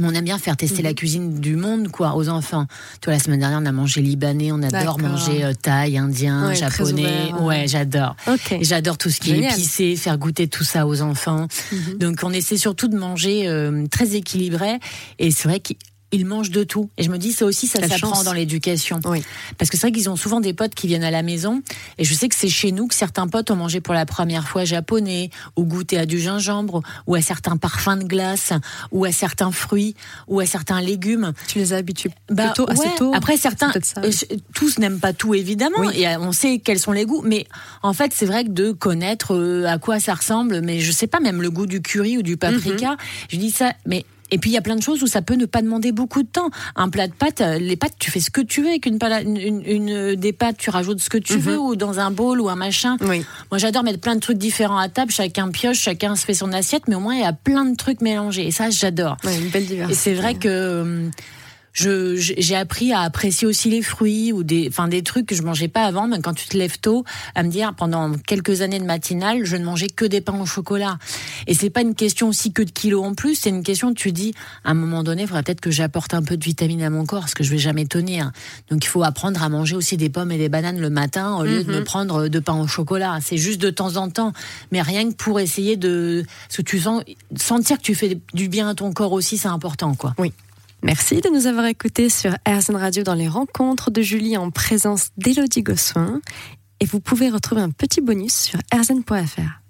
On aime bien faire tester la mhm. cuisine du monde, quoi, aux enfants. Toi, la semaine dernière, on a mangé libanais, on adore manger euh, thaï, indien, japonais. ouais, j'adore. J'adore tout ce qui est épicé, faire goûter tout ça aux enfants. Mhm. Donc, on essaie surtout de manger euh, très équilibré. Et c'est vrai que ils mangent de tout. Et je me dis, ça aussi, ça s'apprend dans l'éducation. Oui. Parce que c'est vrai qu'ils ont souvent des potes qui viennent à la maison. Et je sais que c'est chez nous que certains potes ont mangé pour la première fois japonais, ou goûté à du gingembre, ou à certains parfums de glace, ou à certains fruits, ou à certains légumes. Tu les as habitués bah, plutôt assez tôt. Après, certains, euh, tous n'aiment pas tout, évidemment. Et euh, on sait quels sont les goûts. Mais en fait, c'est vrai que de connaître euh, à quoi ça ressemble, mais je sais pas, même le goût du curry ou du paprika, mhm. je dis ça, mais et puis il y a plein de choses où ça peut ne pas demander beaucoup de temps. Un plat de pâtes, euh, les pâtes, tu fais ce que tu veux avec une, une, une des pâtes, tu rajoutes ce que tu mhm. veux ou dans un bol ou un machin. Oui. Moi j'adore mettre plein de trucs différents à table, chacun pioche, chacun se fait son assiette, mais au moins il y a plein de trucs mélangés. Et ça j'adore. une belle diversité. Et c'est vrai que hum, j'ai appris à apprécier aussi les fruits ou des, enfin des trucs que je mangeais pas avant. Mais quand tu te lèves tôt, à me dire pendant quelques années de matinale, je ne mangeais que des pains au chocolat. Et c'est pas une question aussi que de kilos en plus. C'est une question tu dis, à un moment donné, il faudra peut-être que j'apporte un peu de vitamines à mon corps, parce que je vais jamais tenir. Donc il faut apprendre à manger aussi des pommes et des bananes le matin au lieu de me mhm. prendre de pain au chocolat. C'est juste de temps en temps, mais rien que pour essayer de, ce que tu sens, sentir que tu fais du bien à ton corps aussi, c'est important, quoi. Oui. Merci de nous avoir écoutés sur RZN Radio dans les rencontres de Julie en présence d'Elodie Gossuin. Et vous pouvez retrouver un petit bonus sur rzn.fr.